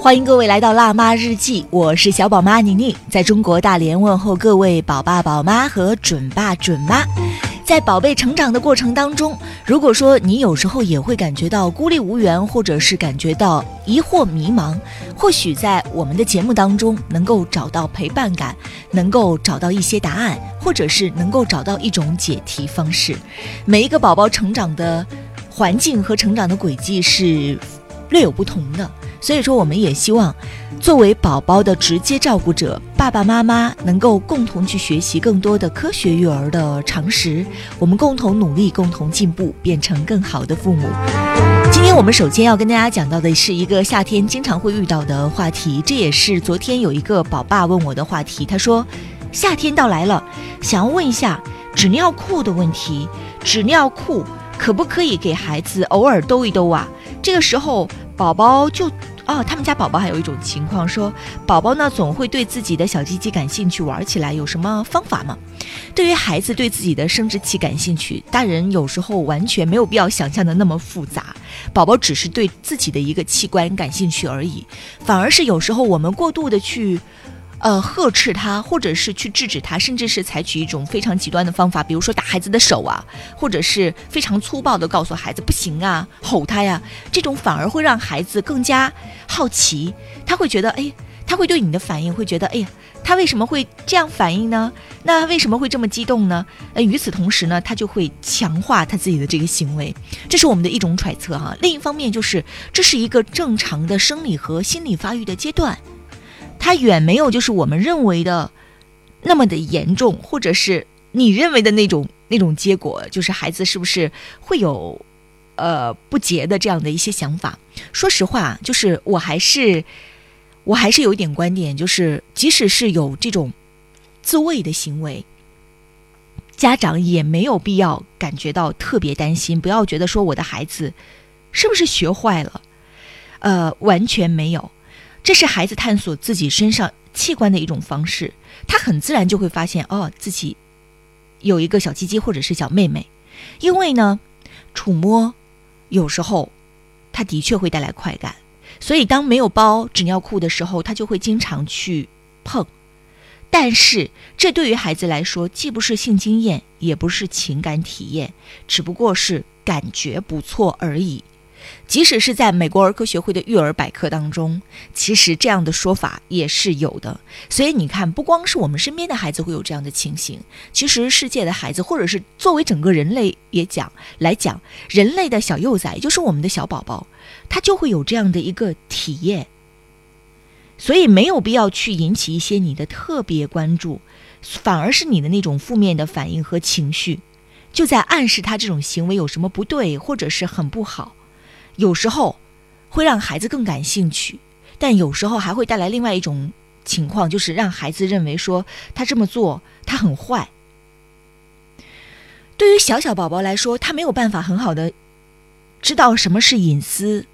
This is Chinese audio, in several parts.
欢迎各位来到辣妈日记，我是小宝妈宁宁，在中国大连问候各位宝爸宝妈和准爸准妈。在宝贝成长的过程当中，如果说你有时候也会感觉到孤立无援，或者是感觉到疑惑迷茫，或许在我们的节目当中能够找到陪伴感，能够找到一些答案，或者是能够找到一种解题方式。每一个宝宝成长的环境和成长的轨迹是略有不同的。所以说，我们也希望，作为宝宝的直接照顾者，爸爸妈妈能够共同去学习更多的科学育儿的常识，我们共同努力，共同进步，变成更好的父母。今天我们首先要跟大家讲到的是一个夏天经常会遇到的话题，这也是昨天有一个宝爸问我的话题。他说，夏天到来了，想要问一下纸尿裤的问题，纸尿裤可不可以给孩子偶尔兜一兜啊？这个时候宝宝就。哦，他们家宝宝还有一种情况，说宝宝呢总会对自己的小鸡鸡感兴趣，玩起来有什么方法吗？对于孩子对自己的生殖器感兴趣，大人有时候完全没有必要想象的那么复杂，宝宝只是对自己的一个器官感兴趣而已，反而是有时候我们过度的去。呃，呵斥他，或者是去制止他，甚至是采取一种非常极端的方法，比如说打孩子的手啊，或者是非常粗暴的告诉孩子不行啊，吼他呀，这种反而会让孩子更加好奇，他会觉得，哎，他会对你的反应会觉得，哎呀，他为什么会这样反应呢？那为什么会这么激动呢？呃，与此同时呢，他就会强化他自己的这个行为，这是我们的一种揣测哈。另一方面就是，这是一个正常的生理和心理发育的阶段。它远没有就是我们认为的那么的严重，或者是你认为的那种那种结果，就是孩子是不是会有呃不洁的这样的一些想法？说实话，就是我还是我还是有一点观点，就是即使是有这种自慰的行为，家长也没有必要感觉到特别担心，不要觉得说我的孩子是不是学坏了，呃，完全没有。这是孩子探索自己身上器官的一种方式，他很自然就会发现哦，自己有一个小鸡鸡或者是小妹妹，因为呢，触摸有时候他的确会带来快感，所以当没有包纸尿裤的时候，他就会经常去碰。但是这对于孩子来说，既不是性经验，也不是情感体验，只不过是感觉不错而已。即使是在美国儿科学会的育儿百科当中，其实这样的说法也是有的。所以你看，不光是我们身边的孩子会有这样的情形，其实世界的孩子，或者是作为整个人类也讲来讲，人类的小幼崽，就是我们的小宝宝，他就会有这样的一个体验。所以没有必要去引起一些你的特别关注，反而是你的那种负面的反应和情绪，就在暗示他这种行为有什么不对，或者是很不好。有时候会让孩子更感兴趣，但有时候还会带来另外一种情况，就是让孩子认为说他这么做他很坏。对于小小宝宝来说，他没有办法很好的知道什么是隐私，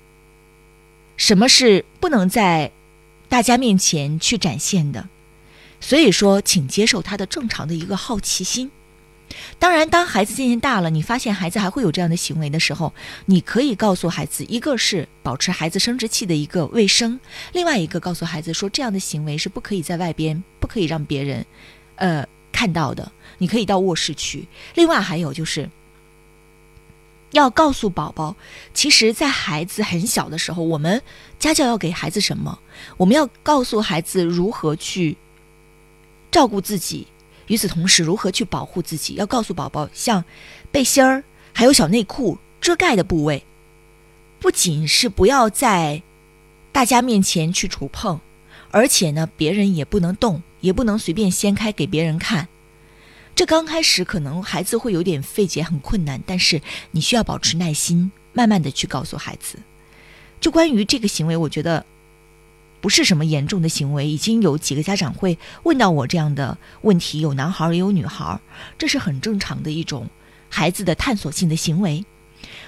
什么是不能在大家面前去展现的，所以说，请接受他的正常的一个好奇心。当然，当孩子渐渐大了，你发现孩子还会有这样的行为的时候，你可以告诉孩子，一个是保持孩子生殖器的一个卫生，另外一个告诉孩子说，这样的行为是不可以在外边，不可以让别人，呃，看到的。你可以到卧室去。另外还有就是，要告诉宝宝，其实，在孩子很小的时候，我们家教要给孩子什么？我们要告诉孩子如何去照顾自己。与此同时，如何去保护自己？要告诉宝宝，像背心儿还有小内裤遮盖的部位，不仅是不要在大家面前去触碰，而且呢，别人也不能动，也不能随便掀开给别人看。这刚开始可能孩子会有点费解，很困难，但是你需要保持耐心，慢慢的去告诉孩子。就关于这个行为，我觉得。不是什么严重的行为。已经有几个家长会问到我这样的问题，有男孩也有女孩，这是很正常的一种孩子的探索性的行为。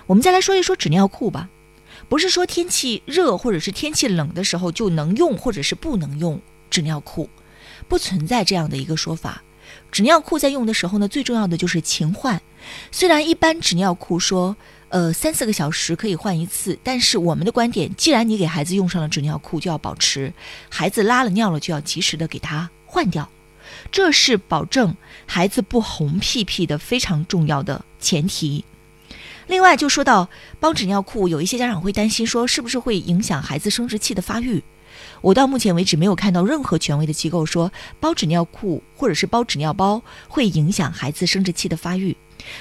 我们再来说一说纸尿裤吧，不是说天气热或者是天气冷的时候就能用或者是不能用纸尿裤，不存在这样的一个说法。纸尿裤在用的时候呢，最重要的就是勤换。虽然一般纸尿裤说，呃，三四个小时可以换一次，但是我们的观点，既然你给孩子用上了纸尿裤，就要保持孩子拉了尿了就要及时的给他换掉，这是保证孩子不红屁屁的非常重要的前提。另外，就说到包纸尿裤，有一些家长会担心说，是不是会影响孩子生殖器的发育？我到目前为止没有看到任何权威的机构说包纸尿裤或者是包纸尿包会影响孩子生殖器的发育，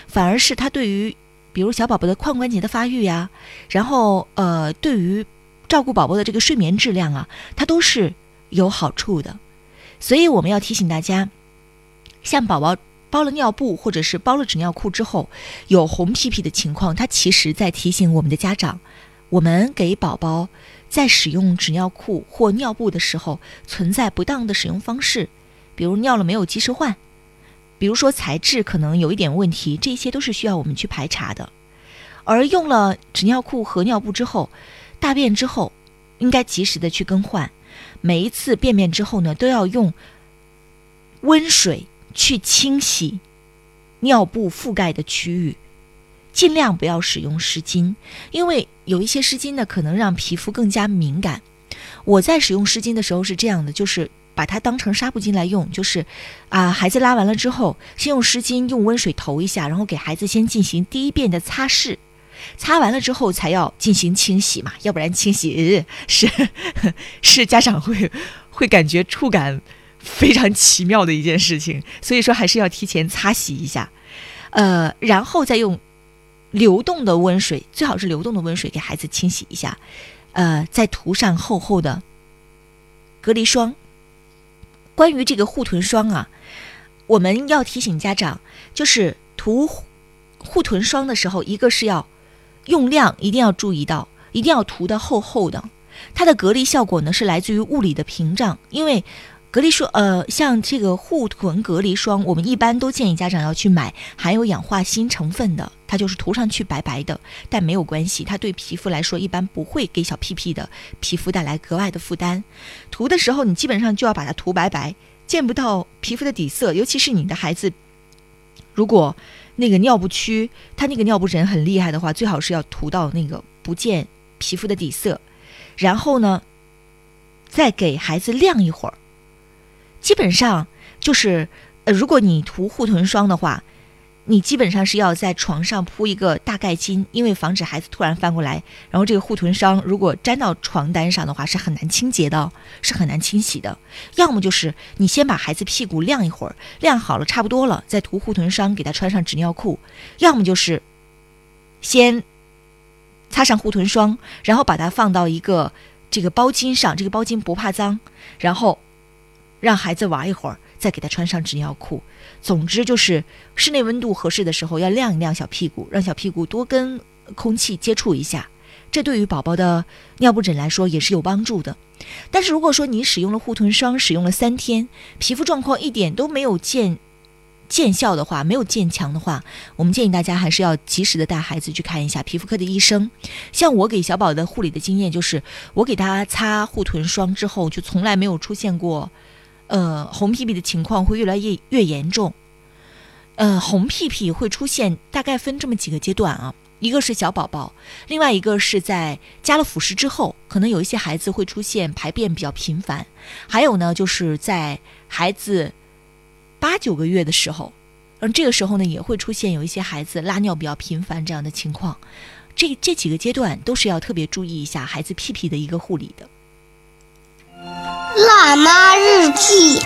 反而是它对于比如小宝宝的髋关节的发育呀，然后呃对于照顾宝宝的这个睡眠质量啊，它都是有好处的。所以我们要提醒大家，像宝宝包了尿布或者是包了纸尿裤之后有红屁屁的情况，它其实在提醒我们的家长，我们给宝宝。在使用纸尿裤或尿布的时候，存在不当的使用方式，比如尿了没有及时换，比如说材质可能有一点问题，这些都是需要我们去排查的。而用了纸尿裤和尿布之后，大便之后应该及时的去更换，每一次便便之后呢，都要用温水去清洗尿布覆盖的区域。尽量不要使用湿巾，因为有一些湿巾呢，可能让皮肤更加敏感。我在使用湿巾的时候是这样的，就是把它当成纱布巾来用，就是啊，孩子拉完了之后，先用湿巾用温水投一下，然后给孩子先进行第一遍的擦拭，擦完了之后才要进行清洗嘛，要不然清洗是是家长会 会感觉触感非常奇妙的一件事情，所以说还是要提前擦洗一下，呃，然后再用。流动的温水最好是流动的温水，给孩子清洗一下，呃，再涂上厚厚的隔离霜。关于这个护臀霜啊，我们要提醒家长，就是涂护臀霜的时候，一个是要用量一定要注意到，一定要涂的厚厚的。它的隔离效果呢，是来自于物理的屏障，因为。隔离霜，呃，像这个护臀隔离霜，我们一般都建议家长要去买含有氧化锌成分的，它就是涂上去白白的，但没有关系，它对皮肤来说一般不会给小屁屁的皮肤带来格外的负担。涂的时候，你基本上就要把它涂白白，见不到皮肤的底色，尤其是你的孩子，如果那个尿布区，他那个尿布疹很厉害的话，最好是要涂到那个不见皮肤的底色，然后呢，再给孩子晾一会儿。基本上就是，呃，如果你涂护臀霜的话，你基本上是要在床上铺一个大盖巾，因为防止孩子突然翻过来，然后这个护臀霜如果粘到床单上的话，是很难清洁的，是很难清洗的。要么就是你先把孩子屁股晾一会儿，晾好了差不多了，再涂护臀霜给他穿上纸尿裤；要么就是先擦上护臀霜，然后把它放到一个这个包巾上，这个包巾不怕脏，然后。让孩子玩一会儿，再给他穿上纸尿裤。总之就是室内温度合适的时候，要晾一晾小屁股，让小屁股多跟空气接触一下。这对于宝宝的尿布疹来说也是有帮助的。但是如果说你使用了护臀霜，使用了三天，皮肤状况一点都没有见见效的话，没有见强的话，我们建议大家还是要及时的带孩子去看一下皮肤科的医生。像我给小宝的护理的经验就是，我给他擦护臀霜之后，就从来没有出现过。呃，红屁屁的情况会越来越越严重。呃，红屁屁会出现，大概分这么几个阶段啊。一个是小宝宝，另外一个是在加了辅食之后，可能有一些孩子会出现排便比较频繁。还有呢，就是在孩子八九个月的时候，嗯，这个时候呢也会出现有一些孩子拉尿比较频繁这样的情况。这这几个阶段都是要特别注意一下孩子屁屁的一个护理的。辣妈日记。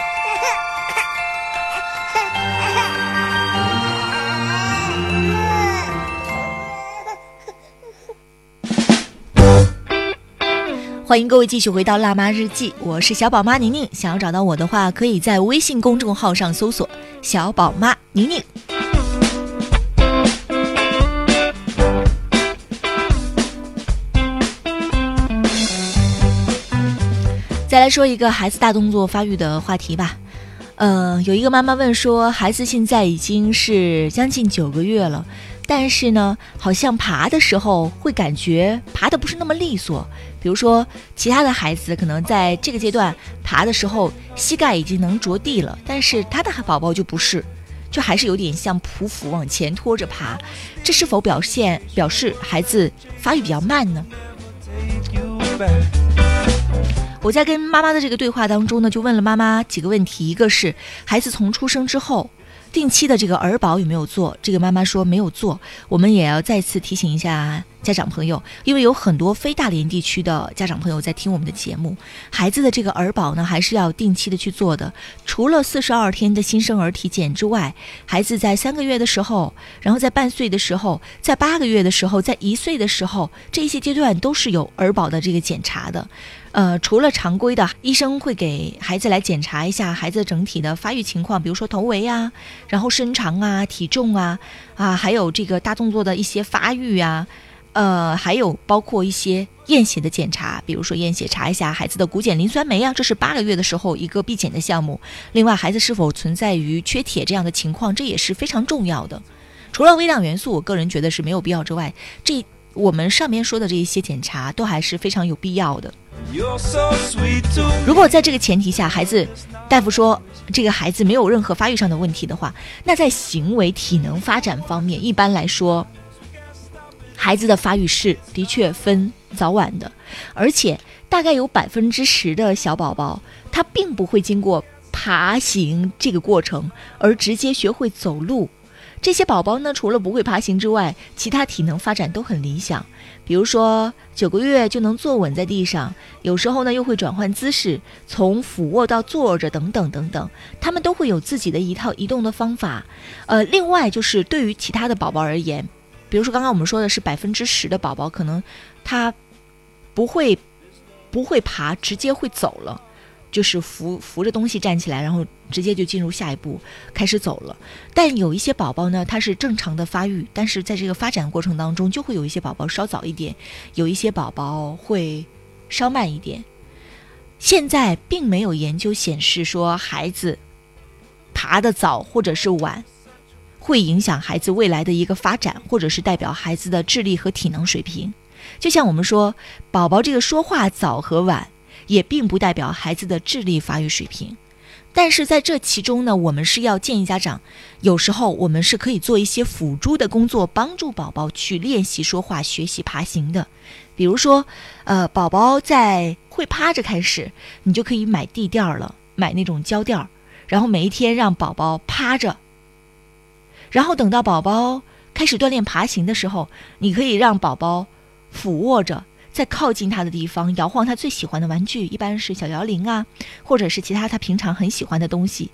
欢迎各位继续回到辣妈日记，我是小宝妈宁宁。想要找到我的话，可以在微信公众号上搜索“小宝妈宁宁”。再来说一个孩子大动作发育的话题吧。呃，有一个妈妈问说，孩子现在已经是将近九个月了，但是呢，好像爬的时候会感觉爬的不是那么利索。比如说，其他的孩子可能在这个阶段爬的时候，膝盖已经能着地了，但是他的宝宝就不是，就还是有点像匍匐往前拖着爬。这是否表现表示孩子发育比较慢呢？我在跟妈妈的这个对话当中呢，就问了妈妈几个问题，一个是孩子从出生之后。定期的这个儿保有没有做？这个妈妈说没有做。我们也要再次提醒一下家长朋友，因为有很多非大连地区的家长朋友在听我们的节目，孩子的这个儿保呢还是要定期的去做的。除了四十二天的新生儿体检之外，孩子在三个月的时候，然后在半岁的时候，在八个月的时候，在一岁的时候，这些阶段都是有儿保的这个检查的。呃，除了常规的，医生会给孩子来检查一下孩子整体的发育情况，比如说头围啊，然后身长啊、体重啊，啊，还有这个大动作的一些发育啊，呃，还有包括一些验血的检查，比如说验血查一下孩子的骨碱磷酸酶啊，这是八个月的时候一个必检的项目。另外，孩子是否存在于缺铁这样的情况，这也是非常重要的。除了微量元素，我个人觉得是没有必要之外，这我们上面说的这一些检查都还是非常有必要的。如果在这个前提下，孩子大夫说这个孩子没有任何发育上的问题的话，那在行为体能发展方面，一般来说，孩子的发育是的确分早晚的，而且大概有百分之十的小宝宝，他并不会经过爬行这个过程而直接学会走路。这些宝宝呢，除了不会爬行之外，其他体能发展都很理想。比如说，九个月就能坐稳在地上，有时候呢又会转换姿势，从俯卧到坐着，等等等等，他们都会有自己的一套移动的方法。呃，另外就是对于其他的宝宝而言，比如说刚刚我们说的是百分之十的宝宝，可能他不会不会爬，直接会走了。就是扶扶着东西站起来，然后直接就进入下一步开始走了。但有一些宝宝呢，他是正常的发育，但是在这个发展过程当中，就会有一些宝宝稍早一点，有一些宝宝会稍慢一点。现在并没有研究显示说孩子爬得早或者是晚，会影响孩子未来的一个发展，或者是代表孩子的智力和体能水平。就像我们说，宝宝这个说话早和晚。也并不代表孩子的智力发育水平，但是在这其中呢，我们是要建议家长，有时候我们是可以做一些辅助的工作，帮助宝宝去练习说话、学习爬行的。比如说，呃，宝宝在会趴着开始，你就可以买地垫了，买那种胶垫，然后每一天让宝宝趴着，然后等到宝宝开始锻炼爬行的时候，你可以让宝宝俯卧着。在靠近他的地方摇晃他最喜欢的玩具，一般是小摇铃啊，或者是其他他平常很喜欢的东西，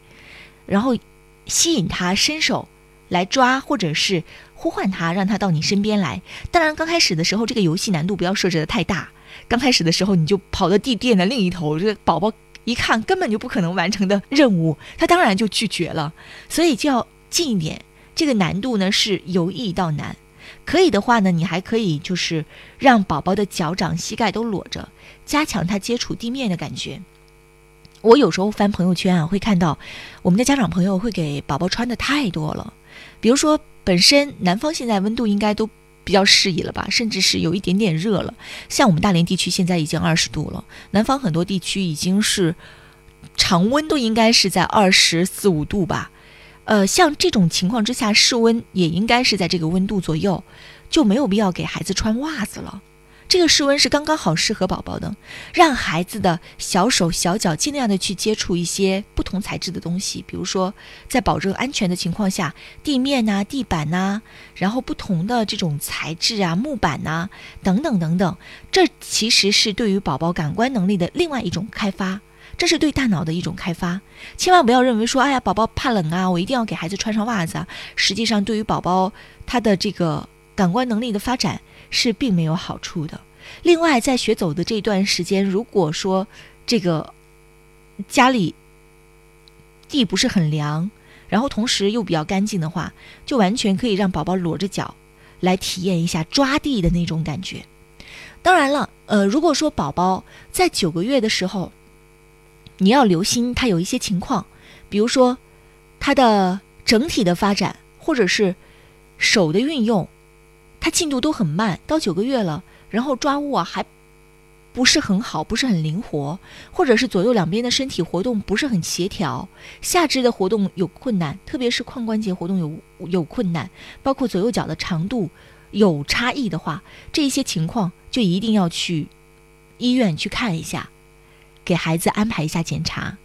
然后吸引他伸手来抓，或者是呼唤他，让他到你身边来。当然，刚开始的时候这个游戏难度不要设置的太大。刚开始的时候你就跑到地垫的另一头，这个宝宝一看根本就不可能完成的任务，他当然就拒绝了。所以就要近一点，这个难度呢是由易到难。可以的话呢，你还可以就是让宝宝的脚掌、膝盖都裸着，加强他接触地面的感觉。我有时候翻朋友圈啊，会看到我们的家长朋友会给宝宝穿的太多了。比如说，本身南方现在温度应该都比较适宜了吧，甚至是有一点点热了。像我们大连地区现在已经二十度了，南方很多地区已经是常温都应该是在二十四五度吧。呃，像这种情况之下，室温也应该是在这个温度左右，就没有必要给孩子穿袜子了。这个室温是刚刚好适合宝宝的，让孩子的小手小脚尽量的去接触一些不同材质的东西，比如说在保证安全的情况下，地面呐、地板呐，然后不同的这种材质啊、木板呐等等等等，这其实是对于宝宝感官能力的另外一种开发。这是对大脑的一种开发，千万不要认为说，哎呀，宝宝怕冷啊，我一定要给孩子穿上袜子啊。实际上，对于宝宝他的这个感官能力的发展是并没有好处的。另外，在学走的这段时间，如果说这个家里地不是很凉，然后同时又比较干净的话，就完全可以让宝宝裸着脚来体验一下抓地的那种感觉。当然了，呃，如果说宝宝在九个月的时候，你要留心他有一些情况，比如说他的整体的发展，或者是手的运用，他进度都很慢，到九个月了，然后抓握还不是很好，不是很灵活，或者是左右两边的身体活动不是很协调，下肢的活动有困难，特别是髋关节活动有有困难，包括左右脚的长度有差异的话，这一些情况就一定要去医院去看一下。给孩子安排一下检查，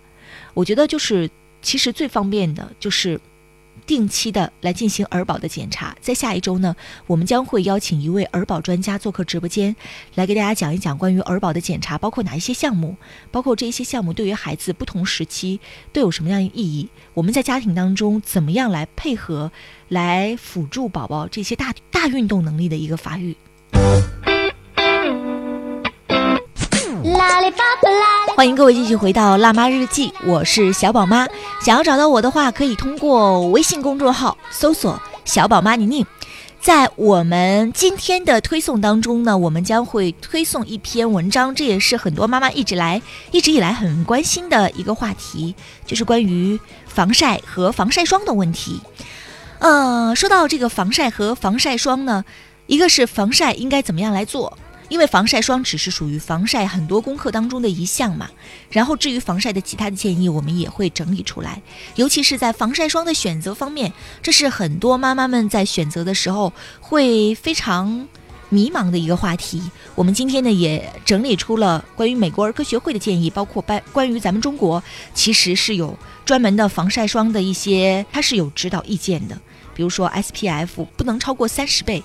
我觉得就是其实最方便的就是定期的来进行儿保的检查。在下一周呢，我们将会邀请一位儿保专家做客直播间，来给大家讲一讲关于儿保的检查，包括哪一些项目，包括这一些项目对于孩子不同时期都有什么样的意义。我们在家庭当中怎么样来配合，来辅助宝宝这些大大运动能力的一个发育。欢迎各位继续回到《辣妈日记》，我是小宝妈。想要找到我的话，可以通过微信公众号搜索“小宝妈宁宁”。在我们今天的推送当中呢，我们将会推送一篇文章，这也是很多妈妈一直来、一直以来很关心的一个话题，就是关于防晒和防晒霜的问题。呃，说到这个防晒和防晒霜呢，一个是防晒应该怎么样来做？因为防晒霜只是属于防晒很多功课当中的一项嘛，然后至于防晒的其他的建议，我们也会整理出来。尤其是在防晒霜的选择方面，这是很多妈妈们在选择的时候会非常迷茫的一个话题。我们今天呢也整理出了关于美国儿科学会的建议，包括关关于咱们中国其实是有专门的防晒霜的一些，它是有指导意见的，比如说 SPF 不能超过三十倍。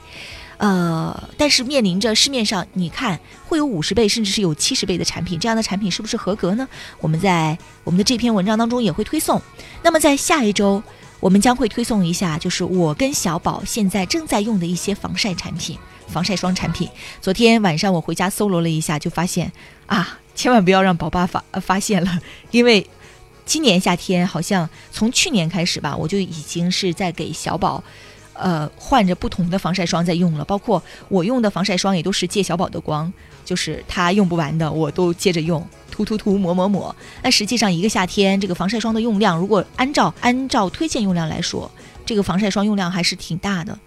呃，但是面临着市面上，你看会有五十倍，甚至是有七十倍的产品，这样的产品是不是合格呢？我们在我们的这篇文章当中也会推送。那么在下一周，我们将会推送一下，就是我跟小宝现在正在用的一些防晒产品、防晒霜产品。昨天晚上我回家搜罗了一下，就发现啊，千万不要让宝爸发发现了，因为今年夏天好像从去年开始吧，我就已经是在给小宝。呃，换着不同的防晒霜在用了，包括我用的防晒霜也都是借小宝的光，就是他用不完的，我都接着用，涂涂涂，抹抹抹。那实际上一个夏天，这个防晒霜的用量，如果按照按照推荐用量来说，这个防晒霜用量还是挺大的。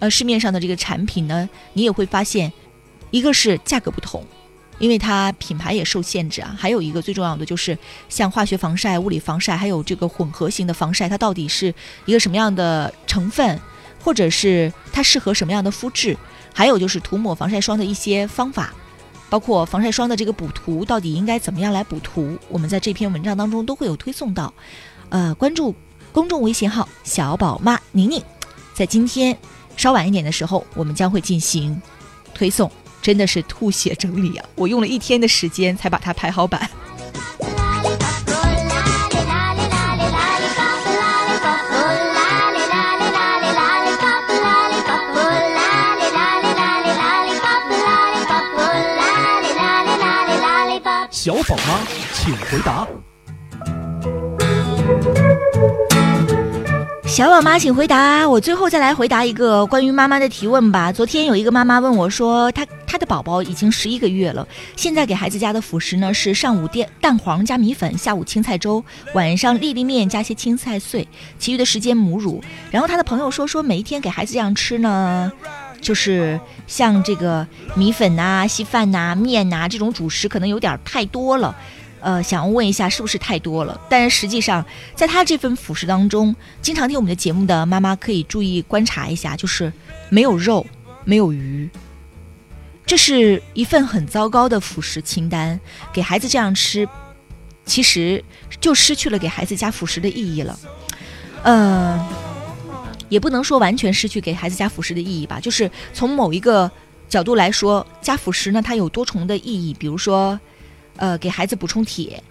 呃，市面上的这个产品呢，你也会发现，一个是价格不同，因为它品牌也受限制啊。还有一个最重要的就是，像化学防晒、物理防晒，还有这个混合型的防晒，它到底是一个什么样的成分？或者是它适合什么样的肤质，还有就是涂抹防晒霜的一些方法，包括防晒霜的这个补涂到底应该怎么样来补涂，我们在这篇文章当中都会有推送到。呃，关注公众微信号“小宝妈宁宁”，在今天稍晚一点的时候，我们将会进行推送。真的是吐血整理啊！我用了一天的时间才把它排好版。小宝妈，请回答。小宝妈，请回答。我最后再来回答一个关于妈妈的提问吧。昨天有一个妈妈问我说，她她的宝宝已经十一个月了，现在给孩子家的辅食呢是上午蛋蛋黄加米粉，下午青菜粥，晚上粒粒面加些青菜碎，其余的时间母乳。然后她的朋友说说每一天给孩子这样吃呢。就是像这个米粉呐、稀饭呐、面呐这种主食，可能有点太多了，呃，想要问一下是不是太多了？但是实际上，在他这份辅食当中，经常听我们的节目的妈妈可以注意观察一下，就是没有肉，没有鱼，这是一份很糟糕的辅食清单。给孩子这样吃，其实就失去了给孩子加辅食的意义了，呃。也不能说完全失去给孩子加辅食的意义吧，就是从某一个角度来说，加辅食呢，它有多重的意义。比如说，呃，给孩子补充铁，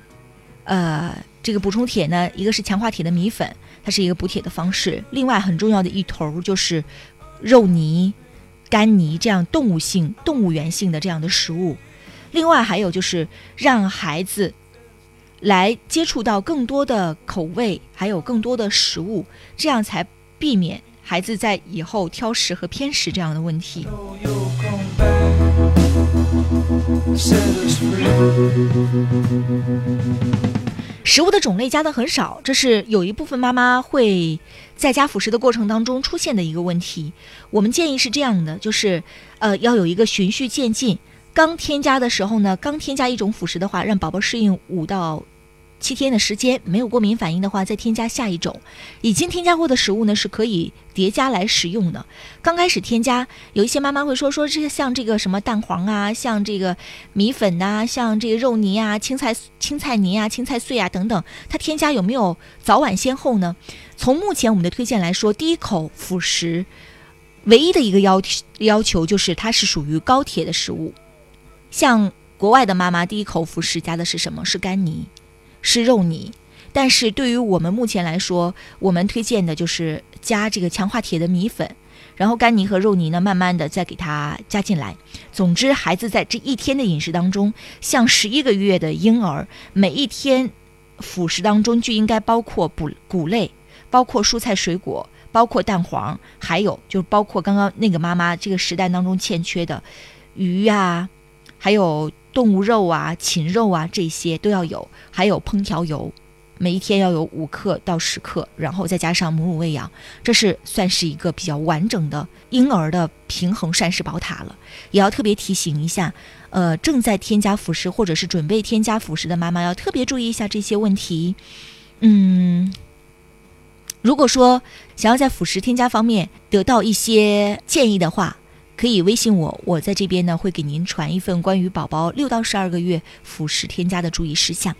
呃，这个补充铁呢，一个是强化铁的米粉，它是一个补铁的方式。另外很重要的一头就是肉泥、干泥这样动物性、动物源性的这样的食物。另外还有就是让孩子来接触到更多的口味，还有更多的食物，这样才。避免孩子在以后挑食和偏食这样的问题。食物的种类加的很少，这是有一部分妈妈会在加辅食的过程当中出现的一个问题。我们建议是这样的，就是呃要有一个循序渐进。刚添加的时候呢，刚添加一种辅食的话，让宝宝适应五到。七天的时间没有过敏反应的话，再添加下一种。已经添加过的食物呢，是可以叠加来食用的。刚开始添加，有一些妈妈会说说这些像这个什么蛋黄啊，像这个米粉呐，像这个肉泥啊、青菜青菜泥啊、青菜碎啊等等，它添加有没有早晚先后呢？从目前我们的推荐来说，第一口辅食唯一的一个要要求就是它是属于高铁的食物。像国外的妈妈，第一口辅食加的是什么？是干泥。是肉泥，但是对于我们目前来说，我们推荐的就是加这个强化铁的米粉，然后干泥和肉泥呢，慢慢的再给它加进来。总之，孩子在这一天的饮食当中，像十一个月的婴儿，每一天辅食当中就应该包括补谷类，包括蔬菜水果，包括蛋黄，还有就是包括刚刚那个妈妈这个时代当中欠缺的鱼呀，还有。动物肉啊，禽肉啊，这些都要有，还有烹调油，每一天要有五克到十克，然后再加上母乳喂养，这是算是一个比较完整的婴儿的平衡膳食宝塔了。也要特别提醒一下，呃，正在添加辅食或者是准备添加辅食的妈妈要特别注意一下这些问题。嗯，如果说想要在辅食添加方面得到一些建议的话。可以微信我，我在这边呢会给您传一份关于宝宝六到十二个月辅食添加的注意事项。